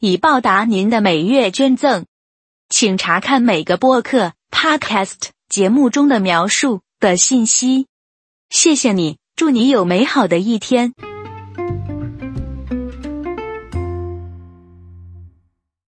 以报答您的每月捐赠，请查看每个播客 （podcast） 节目中的描述的信息。谢谢你，祝你有美好的一天。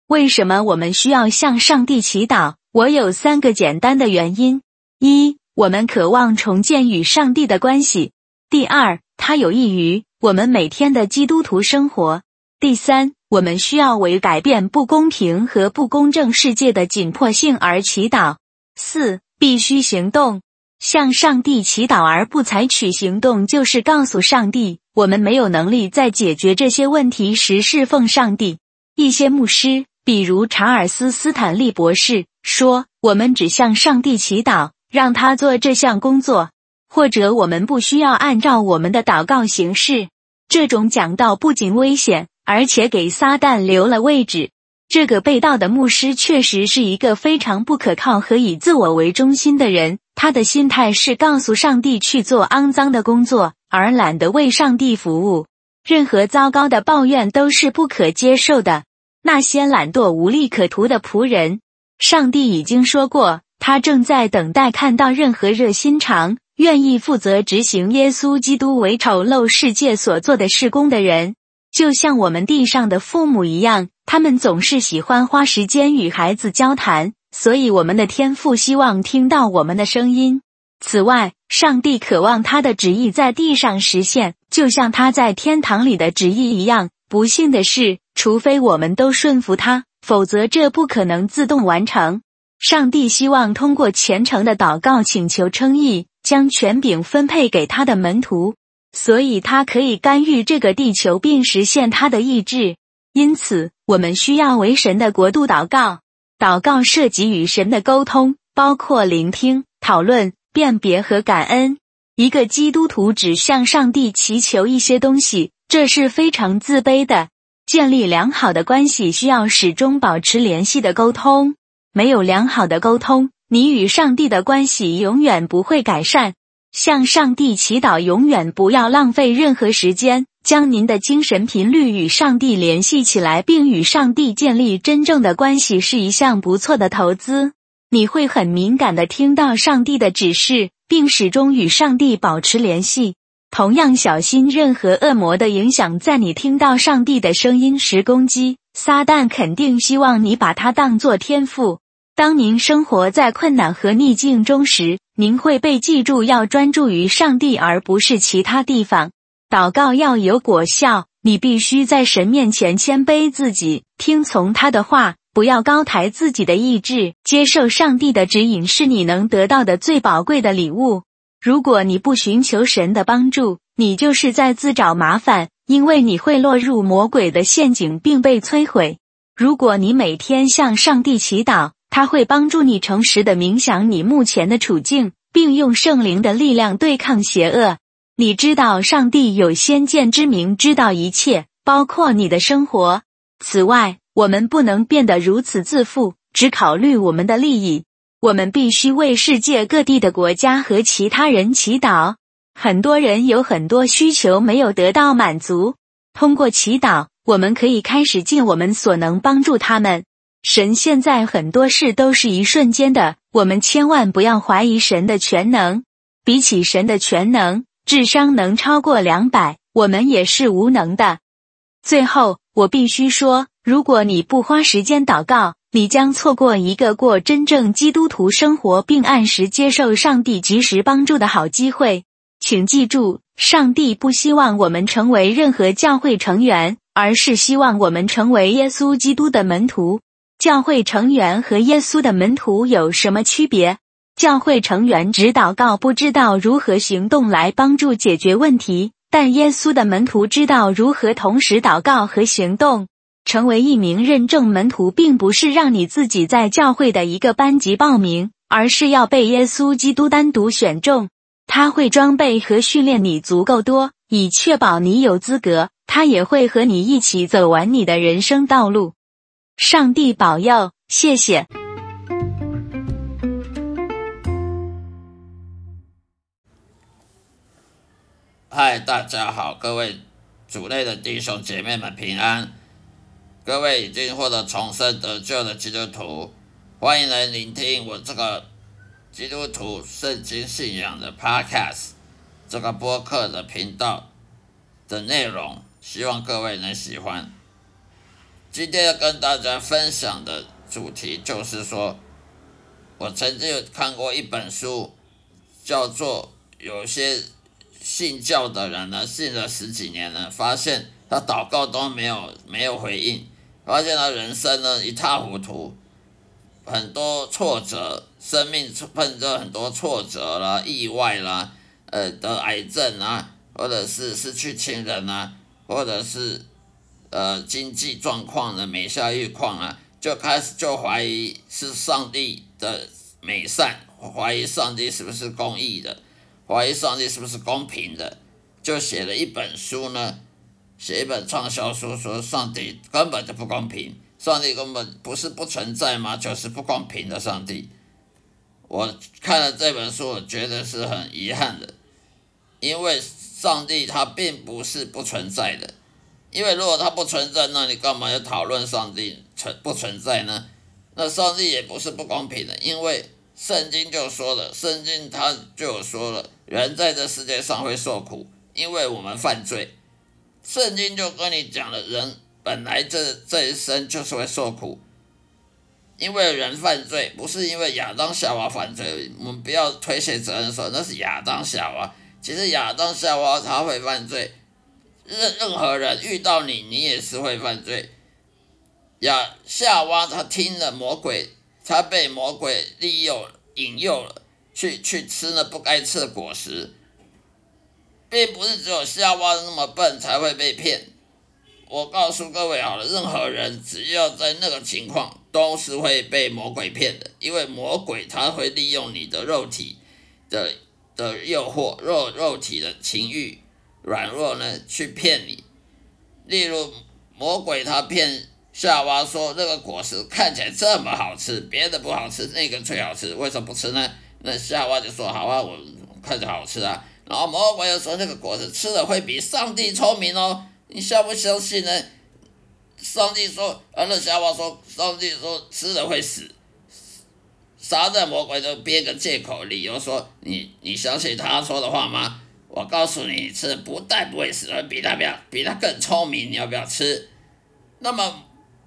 为什么我们需要向上帝祈祷？我有三个简单的原因：一，我们渴望重建与上帝的关系；第二，它有益于我们每天的基督徒生活；第三。我们需要为改变不公平和不公正世界的紧迫性而祈祷。四，必须行动，向上帝祈祷而不采取行动，就是告诉上帝，我们没有能力在解决这些问题时侍奉上帝。一些牧师，比如查尔斯·斯坦利博士说：“我们只向上帝祈祷，让他做这项工作，或者我们不需要按照我们的祷告行事。”这种讲道不仅危险。而且给撒旦留了位置。这个被盗的牧师确实是一个非常不可靠和以自我为中心的人。他的心态是告诉上帝去做肮脏的工作，而懒得为上帝服务。任何糟糕的抱怨都是不可接受的。那些懒惰无利可图的仆人，上帝已经说过，他正在等待看到任何热心肠、愿意负责执行耶稣基督为丑陋世界所做的事工的人。就像我们地上的父母一样，他们总是喜欢花时间与孩子交谈，所以我们的天父希望听到我们的声音。此外，上帝渴望他的旨意在地上实现，就像他在天堂里的旨意一样。不幸的是，除非我们都顺服他，否则这不可能自动完成。上帝希望通过虔诚的祷告请求称义，将权柄分配给他的门徒。所以，他可以干预这个地球，并实现他的意志。因此，我们需要为神的国度祷告。祷告涉及与神的沟通，包括聆听、讨论、辨别和感恩。一个基督徒只向上帝祈求一些东西，这是非常自卑的。建立良好的关系需要始终保持联系的沟通。没有良好的沟通，你与上帝的关系永远不会改善。向上帝祈祷，永远不要浪费任何时间。将您的精神频率与上帝联系起来，并与上帝建立真正的关系，是一项不错的投资。你会很敏感的听到上帝的指示，并始终与上帝保持联系。同样小心任何恶魔的影响，在你听到上帝的声音时攻击。撒旦肯定希望你把它当作天赋。当您生活在困难和逆境中时，您会被记住要专注于上帝，而不是其他地方。祷告要有果效，你必须在神面前谦卑自己，听从他的话，不要高抬自己的意志。接受上帝的指引是你能得到的最宝贵的礼物。如果你不寻求神的帮助，你就是在自找麻烦，因为你会落入魔鬼的陷阱并被摧毁。如果你每天向上帝祈祷，他会帮助你诚实的冥想你目前的处境，并用圣灵的力量对抗邪恶。你知道上帝有先见之明，知道一切，包括你的生活。此外，我们不能变得如此自负，只考虑我们的利益。我们必须为世界各地的国家和其他人祈祷。很多人有很多需求没有得到满足。通过祈祷，我们可以开始尽我们所能帮助他们。神现在很多事都是一瞬间的，我们千万不要怀疑神的全能。比起神的全能，智商能超过两百，我们也是无能的。最后，我必须说，如果你不花时间祷告，你将错过一个过真正基督徒生活并按时接受上帝及时帮助的好机会。请记住，上帝不希望我们成为任何教会成员，而是希望我们成为耶稣基督的门徒。教会成员和耶稣的门徒有什么区别？教会成员只祷告，不知道如何行动来帮助解决问题；但耶稣的门徒知道如何同时祷告和行动。成为一名认证门徒，并不是让你自己在教会的一个班级报名，而是要被耶稣基督单独选中。他会装备和训练你足够多，以确保你有资格。他也会和你一起走完你的人生道路。上帝保佑，谢谢。嗨，大家好，各位主内的弟兄姐妹们平安。各位已经获得重生得救的基督徒，欢迎来聆听我这个基督徒圣经信仰的 Podcast 这个播客的频道的内容。希望各位能喜欢。今天要跟大家分享的主题就是说，我曾经有看过一本书，叫做《有些信教的人呢，信了十几年了，发现他祷告都没有没有回应，发现他人生呢一塌糊涂，很多挫折，生命碰着很多挫折啦、意外啦，呃，得癌症啊，或者是失去亲人啊。或者是，呃，经济状况的美下愈况啊，就开始就怀疑是上帝的美善，怀疑上帝是不是公义的，怀疑上帝是不是公平的，就写了一本书呢，写一本畅销书，说上帝根本就不公平，上帝根本不是不存在吗？就是不公平的上帝。我看了这本书，我觉得是很遗憾的，因为。上帝他并不是不存在的，因为如果他不存在，那你干嘛要讨论上帝存不存在呢？那上帝也不是不公平的，因为圣经就说了，圣经他就说了，人在这世界上会受苦，因为我们犯罪。圣经就跟你讲了，人本来这这一生就是会受苦，因为人犯罪，不是因为亚当夏娃犯罪，我们不要推卸责任说那是亚当夏娃。其实亚当夏娃他会犯罪，任任何人遇到你，你也是会犯罪。亚夏娃他听了魔鬼，他被魔鬼利用引诱了，去去吃了不该吃的果实，并不是只有夏娃那么笨才会被骗。我告诉各位好了，任何人只要在那个情况，都是会被魔鬼骗的，因为魔鬼他会利用你的肉体的。的诱惑，肉肉体的情欲软弱呢，去骗你。例如，魔鬼他骗夏娃说，那个果实看起来这么好吃，别的不好吃，那个最好吃，为什么不吃呢？那夏娃就说：“好啊，我看着好吃啊。”然后魔鬼又说：“那个果实吃了会比上帝聪明哦，你相不相信呢？”上帝说：“啊，那夏娃说，上帝说吃了会死。”撒旦魔鬼都编个借口理由说你你相信他说的话吗？我告诉你，吃不但不会死，而比他比比他更聪明，你要不要吃？那么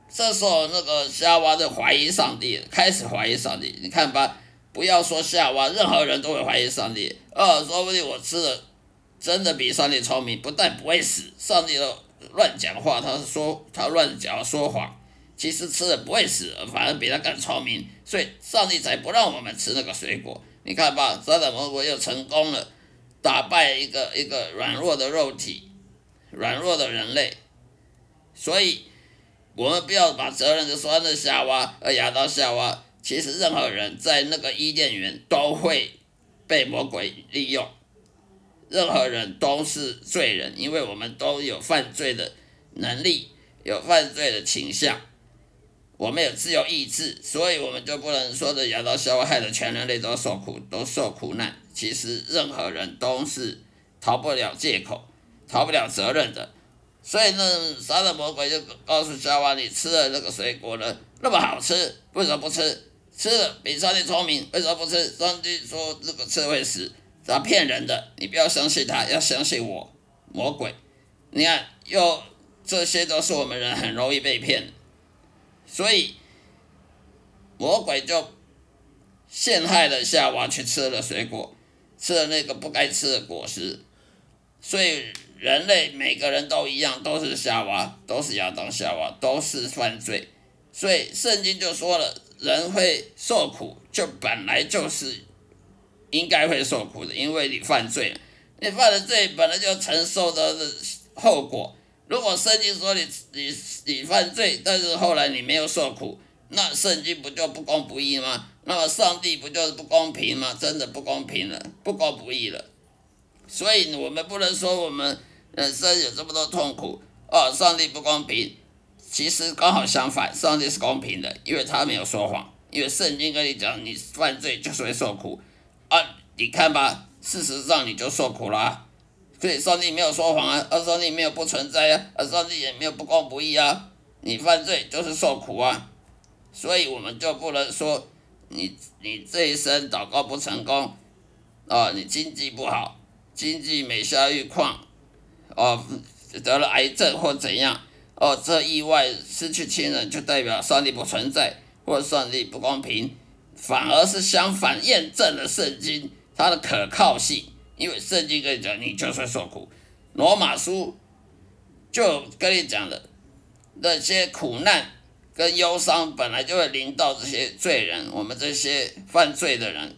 这时候那个夏娃就怀疑上帝，开始怀疑上帝。你看吧，不要说夏娃，任何人都会怀疑上帝。呃，说不定我吃的真的比上帝聪明，不但不会死，上帝都乱讲话，他说他乱讲说谎。其实吃了不会死，反而比他更聪明，所以上帝才不让我们吃那个水果。你看吧，撒旦魔鬼又成功了，打败一个一个软弱的肉体、软弱的人类。所以，我们不要把责任就说那夏娃，呃，亚当夏娃。其实任何人在那个伊甸园都会被魔鬼利用，任何人都是罪人，因为我们都有犯罪的能力，有犯罪的倾向。我们有自由意志，所以我们就不能说的亚当夏娃害得全人类都受苦，都受苦难。其实任何人都是逃不了借口，逃不了责任的。所以呢，撒旦魔鬼就告诉夏娃：“你吃了那个水果呢，那么好吃，为什么不吃？吃了比上帝聪明，为什么不吃？上帝说这个吃会死，他骗人的，你不要相信他，要相信我。魔鬼，你看，又这些都是我们人很容易被骗。”所以，魔鬼就陷害了夏娃，去吃了水果，吃了那个不该吃的果实。所以，人类每个人都一样，都是夏娃，都是亚当夏娃，都是犯罪。所以，圣经就说了，人会受苦，就本来就是应该会受苦的，因为你犯罪，你犯了罪，本来就承受的后果。如果圣经说你你你犯罪，但是后来你没有受苦，那圣经不就不公不义吗？那么上帝不就是不公平吗？真的不公平了，不公不义了。所以我们不能说我们人生有这么多痛苦哦，上帝不公平。其实刚好相反，上帝是公平的，因为他没有说谎，因为圣经跟你讲，你犯罪就是会受苦啊。你看吧，事实上你就受苦了。所以上帝没有说谎啊，而上帝没有不存在啊，而上帝也没有不公不义啊。你犯罪就是受苦啊，所以我们就不能说你你这一生祷告不成功啊，你经济不好，经济每下愈况，哦，得了癌症或怎样，哦，这意外失去亲人就代表上帝不存在或上帝不公平，反而是相反验证了圣经它的可靠性。因为圣经跟你讲，你就算受苦，罗马书就跟你讲了，那些苦难跟忧伤本来就会临到这些罪人，我们这些犯罪的人。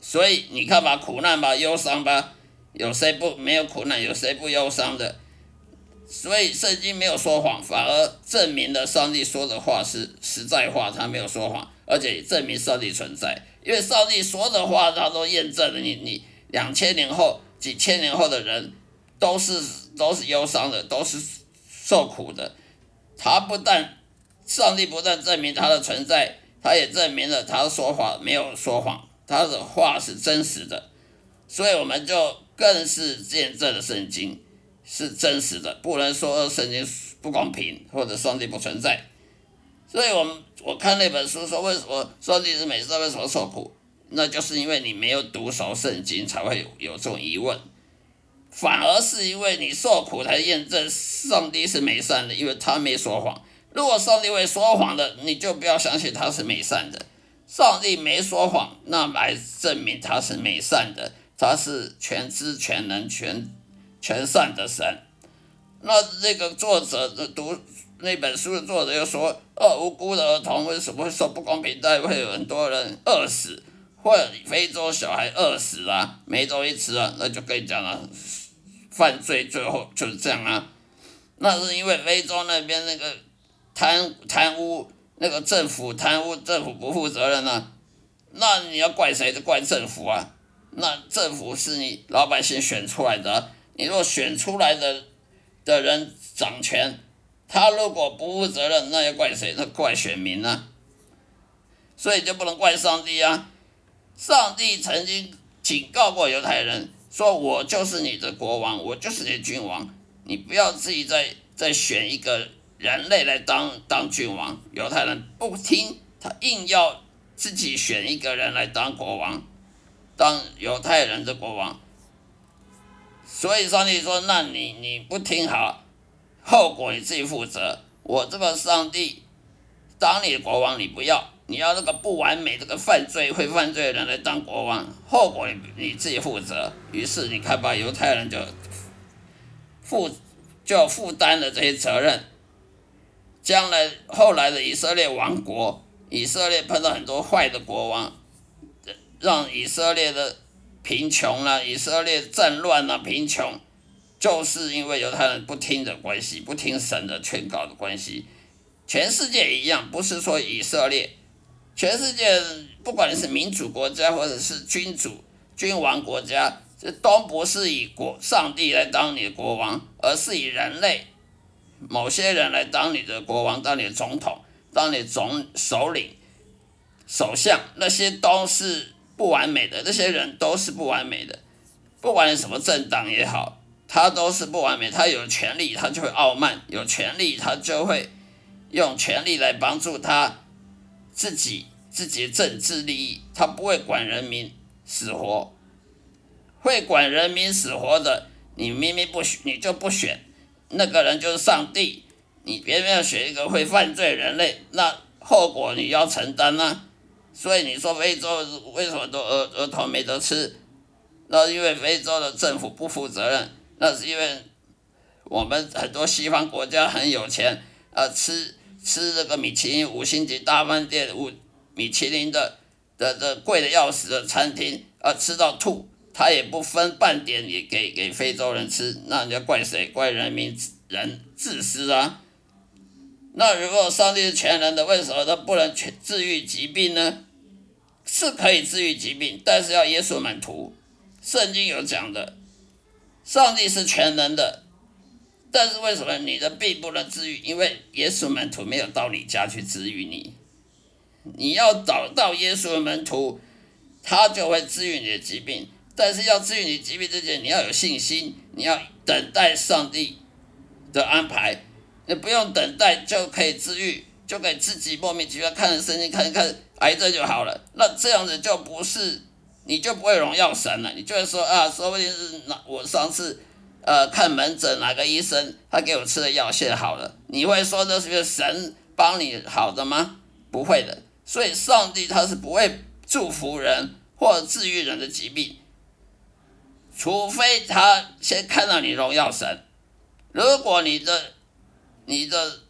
所以你看吧，苦难吧，忧伤吧，有谁不没有苦难？有谁不忧伤的？所以圣经没有说谎，反而证明了上帝说的话是实在话，他没有说谎，而且证明上帝存在，因为上帝说的话，他都验证了你你。两千年后、几千年后的人，都是都是忧伤的，都是受苦的。他不但上帝不但证明他的存在，他也证明了他说话没有说谎，他的话是真实的。所以我们就更是见证了圣经是真实的，不能说圣经不公平或者上帝不存在。所以我们我看那本书说，为什么上帝是美善，为什么受苦？那就是因为你没有读熟圣经，才会有有这种疑问。反而是因为你受苦才验证上帝是美善的，因为他没说谎。如果上帝会说谎的，你就不要相信他是美善的。上帝没说谎，那来证明他是美善的，他是全知全能全全善的神。那那个作者读那本书的作者又说：“哦，无辜的儿童为什么会受不公平待遇？会有很多人饿死。”或者非洲小孩饿死啊，没东西吃啊，那就跟你讲了，犯罪最后就是这样啊。那是因为非洲那边那个贪贪污，那个政府贪污，政府不负责任啊。那你要怪谁？就怪政府啊。那政府是你老百姓选出来的，你若选出来的的人掌权，他如果不负责任，那要怪谁？那怪选民啊。所以就不能怪上帝啊。上帝曾经警告过犹太人，说我就是你的国王，我就是你的君王，你不要自己再再选一个人类来当当君王。犹太人不听，他硬要自己选一个人来当国王，当犹太人的国王。所以上帝说：“那你你不听好，后果你自己负责。我这个上帝当你的国王，你不要。”你要那个不完美、这个犯罪会犯罪的人来当国王，后果你你自己负责。于是你看吧，犹太人就负就负担了这些责任。将来后来的以色列王国，以色列碰到很多坏的国王，让以色列的贫穷了，以色列战乱了，贫穷，就是因为犹太人不听的关系，不听神的劝告的关系。全世界一样，不是说以色列。全世界不管你是民主国家或者是君主、君王国家，这都不是以国上帝来当你的国王，而是以人类某些人来当你的国王、当你的总统、当你总首领、首相，那些都是不完美的，那些人都是不完美的。不管你什么政党也好，他都是不完美。他有权利，他就会傲慢；有权利，他就会用权力来帮助他自己。自己的政治利益，他不会管人民死活，会管人民死活的，你明明不选，你就不选，那个人就是上帝，你偏偏要选一个会犯罪人类，那后果你要承担呢？所以你说非洲为什么都儿儿童没得吃？那因为非洲的政府不负责任，那是因为我们很多西方国家很有钱，啊，吃吃这个米其林五星级大饭店五。米其林的的的贵的要死的餐厅，啊，吃到吐，他也不分半点也给给非洲人吃，那你要怪谁？怪人民人自私啊！那如果上帝是全能的，为什么他不能全治愈疾病呢？是可以治愈疾病，但是要耶稣门徒。圣经有讲的，上帝是全能的，但是为什么你的病不能治愈？因为耶稣门徒没有到你家去治愈你。你要找到耶稣的门徒，他就会治愈你的疾病。但是要治愈你疾病之前，你要有信心，你要等待上帝的安排。你不用等待就可以治愈，就给自己莫名其妙看着神经看一看癌症就好了。那这样子就不是，你就不会荣耀神了。你就会说啊，说不定是那我上次呃看门诊哪个医生他给我吃的药现好了。你会说这是神帮你好的吗？不会的。所以上帝他是不会祝福人或治愈人的疾病。除非他先看到你荣耀神，如果你的你的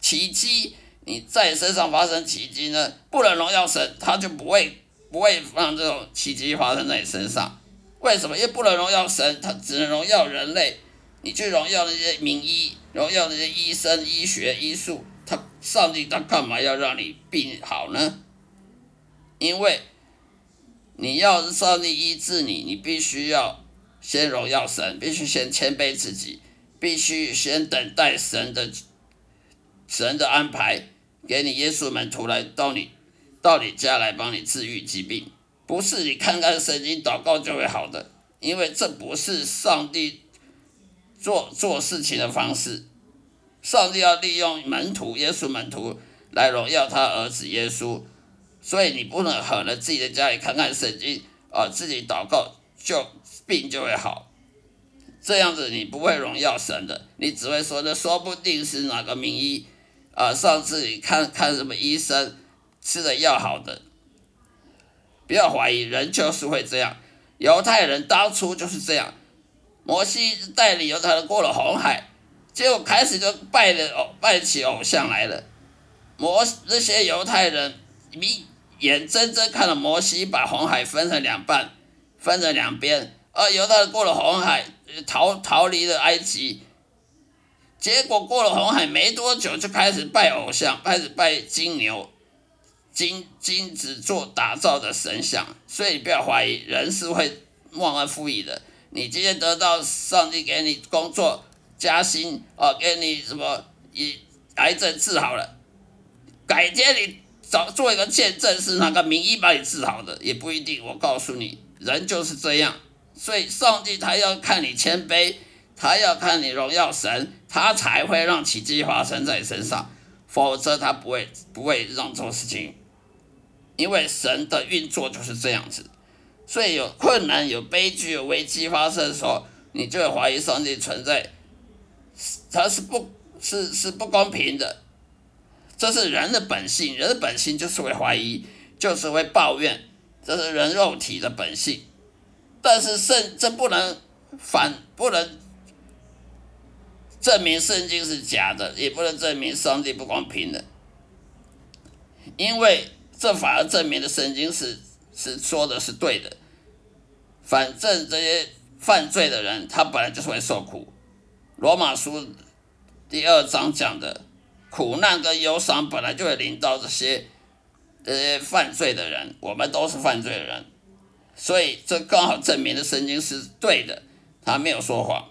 奇迹你在身上发生奇迹呢，不能荣耀神，他就不会不会让这种奇迹发生在你身上。为什么？因为不能荣耀神，他只能荣耀人类。你去荣耀那些名医，荣耀那些医生、医学、医术，他上帝他干嘛要让你病好呢？因为。你要是上帝医治你，你必须要先荣耀神，必须先谦卑自己，必须先等待神的神的安排，给你耶稣门徒来到你到你家来帮你治愈疾病，不是你看看圣经祷告就会好的，因为这不是上帝做做事情的方式。上帝要利用门徒耶稣门徒来荣耀他儿子耶稣。所以你不能狠了自己的家里看看圣经啊，自己祷告就病就会好，这样子你不会荣耀神的，你只会说这说不定是哪个名医啊，上次你看看什么医生吃的药好的，不要怀疑，人就是会这样，犹太人当初就是这样，摩西带领犹太人过了红海，结果开始就拜的哦拜起偶像来了，摩那些犹太人迷。眼睁睁看着摩西把红海分成两半，分成两边，而犹太人过了红海，逃逃离了埃及。结果过了红海没多久，就开始拜偶像，开始拜金牛、金金子做打造的神像。所以不要怀疑，人是会忘恩负义的。你今天得到上帝给你工作加薪，哦，给你什么以癌症治好了，改天你。找做一个见证，是哪个名医把你治好的，也不一定。我告诉你，人就是这样。所以上帝他要看你谦卑，他要看你荣耀神，他才会让奇迹发生在身上，否则他不会不会让这种事情。因为神的运作就是这样子，所以有困难、有悲剧、有危机发生的时候，你就会怀疑上帝存在，他是不，是是不公平的。这是人的本性，人的本性就是会怀疑，就是会抱怨，这是人肉体的本性。但是圣这不能反，不能证明圣经是假的，也不能证明上帝不公平的，因为这反而证明了圣经是是说的是对的。反正这些犯罪的人，他本来就是会受苦。罗马书第二章讲的。苦难跟忧伤本来就会临到这些，呃，犯罪的人，我们都是犯罪的人，所以这刚好证明了圣经是对的，他没有说谎。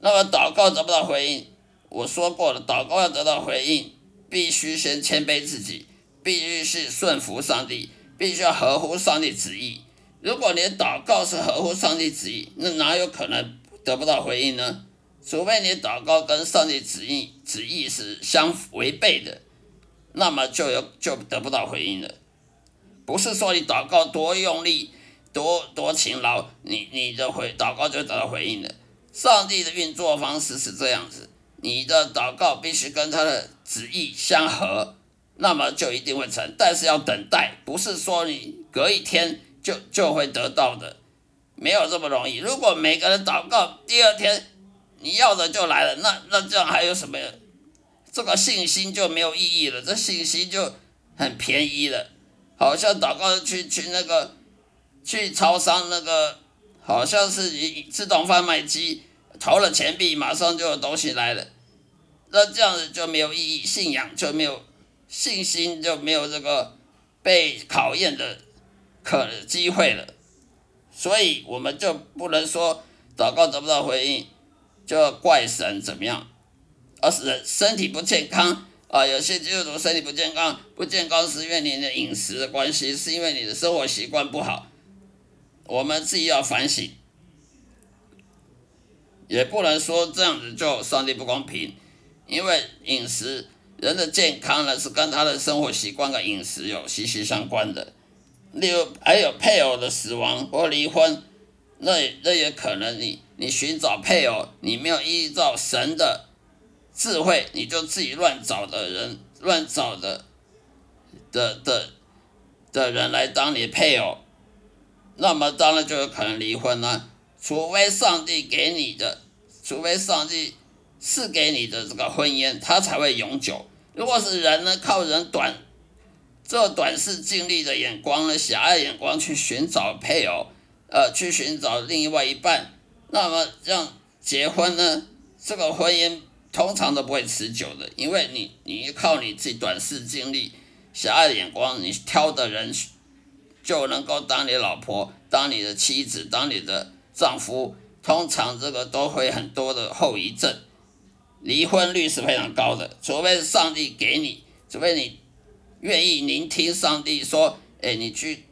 那么祷告得不到回应，我说过了，祷告要得到回应，必须先谦卑自己，必须是顺服上帝，必须要合乎上帝旨意。如果你的祷告是合乎上帝旨意，那哪有可能得不到回应呢？除非你祷告跟上帝旨意旨意是相违背的，那么就有就得不到回应了。不是说你祷告多用力、多多勤劳，你你的回祷告就得到回应了。上帝的运作方式是这样子，你的祷告必须跟他的旨意相合，那么就一定会成。但是要等待，不是说你隔一天就就会得到的，没有这么容易。如果每个人祷告第二天，你要的就来了，那那这样还有什么？这个信心就没有意义了，这信心就很便宜了，好像祷告去去那个去超商那个好像是你自动贩卖机投了钱币，马上就有东西来了。那这样子就没有意义，信仰就没有信心，就没有这个被考验的可机会了。所以我们就不能说祷告得不到回应，就要怪神怎么样，而是身体不健康啊。有些基督徒身体不健康，不健康是因为你的饮食的关系，是因为你的生活习惯不好。我们自己要反省，也不能说这样子就上帝不公平。因为饮食，人的健康呢是跟他的生活习惯跟饮食有息息相关的。例如，还有配偶的死亡或离婚，那那也可能你你寻找配偶，你没有依照神的智慧，你就自己乱找的人，乱找的的的的人来当你配偶，那么当然就有可能离婚了。除非上帝给你的，除非上帝。赐给你的这个婚姻，它才会永久。如果是人呢，靠人短这短视、尽力的眼光呢，狭隘眼光去寻找配偶，呃，去寻找另外一半，那么这样结婚呢，这个婚姻通常都不会持久的，因为你你靠你自己短视、尽力、狭隘的眼光，你挑的人就能够当你老婆、当你的妻子、当你的丈夫，通常这个都会很多的后遗症。离婚率是非常高的，除非上帝给你，除非你愿意聆听上帝说，哎，你去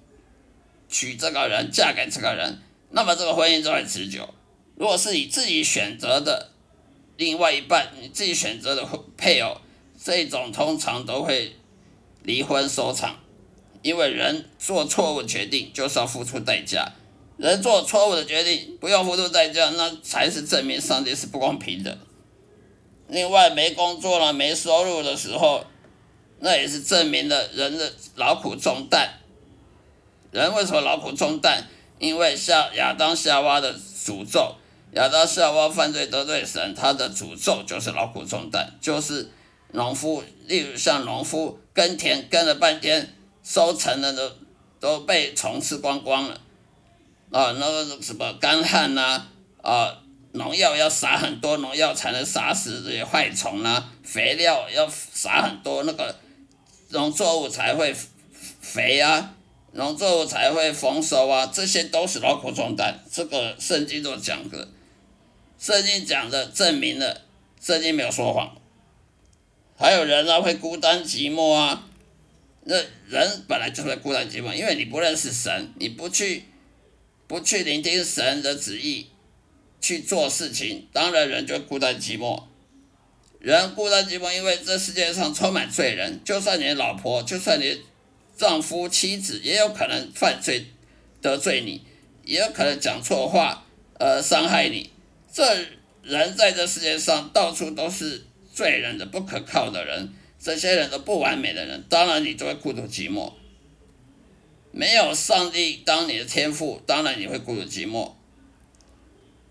娶这个人，嫁给这个人，那么这个婚姻就会持久。如果是你自己选择的另外一半，你自己选择的配偶，这种通常都会离婚收场，因为人做错误决定就是要付出代价，人做错误的决定不用付出代价，那才是证明上帝是不公平的。另外，没工作了、没收入的时候，那也是证明了人的劳苦重担。人为什么劳苦重担？因为夏亚当夏娃的诅咒，亚当夏娃犯罪得罪神，他的诅咒就是劳苦重担，就是农夫，例如像农夫耕田耕了半天，收成了都都被虫吃光光了，啊，那个什么干旱呐，啊。农药要撒很多，农药才能杀死这些害虫啊。肥料要撒很多，那个农作物才会肥啊，农作物才会丰收啊。这些都是劳苦重担，这个圣经都讲的，圣经讲的证明了，圣经没有说谎。还有人啊，会孤单寂寞啊，那人本来就会孤单寂寞，因为你不认识神，你不去不去聆听神的旨意。去做事情，当然人就孤单寂寞。人孤单寂寞，因为这世界上充满罪人。就算你老婆，就算你丈夫、妻子，也有可能犯罪得罪你，也有可能讲错话，呃，伤害你。这人在这世界上到处都是罪人的、不可靠的人，这些人都不完美的人，当然你就会孤独寂寞。没有上帝当你的天赋，当然你会孤独寂寞。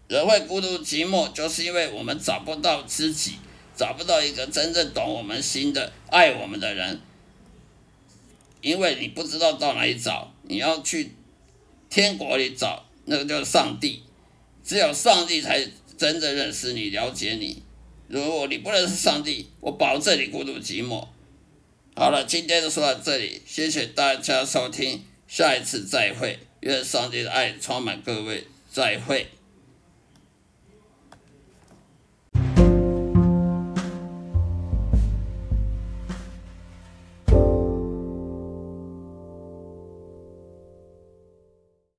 人会孤独寂寞，就是因为我们找不到知己，找不到一个真正懂我们心的、爱我们的人。因为你不知道到哪里找，你要去天国里找，那个就是上帝。只有上帝才真正认识你、了解你。如果你不认识上帝，我保证你孤独寂寞。好了，今天就说到这里，谢谢大家收听，下一次再会。愿上帝的爱充满各位，再会。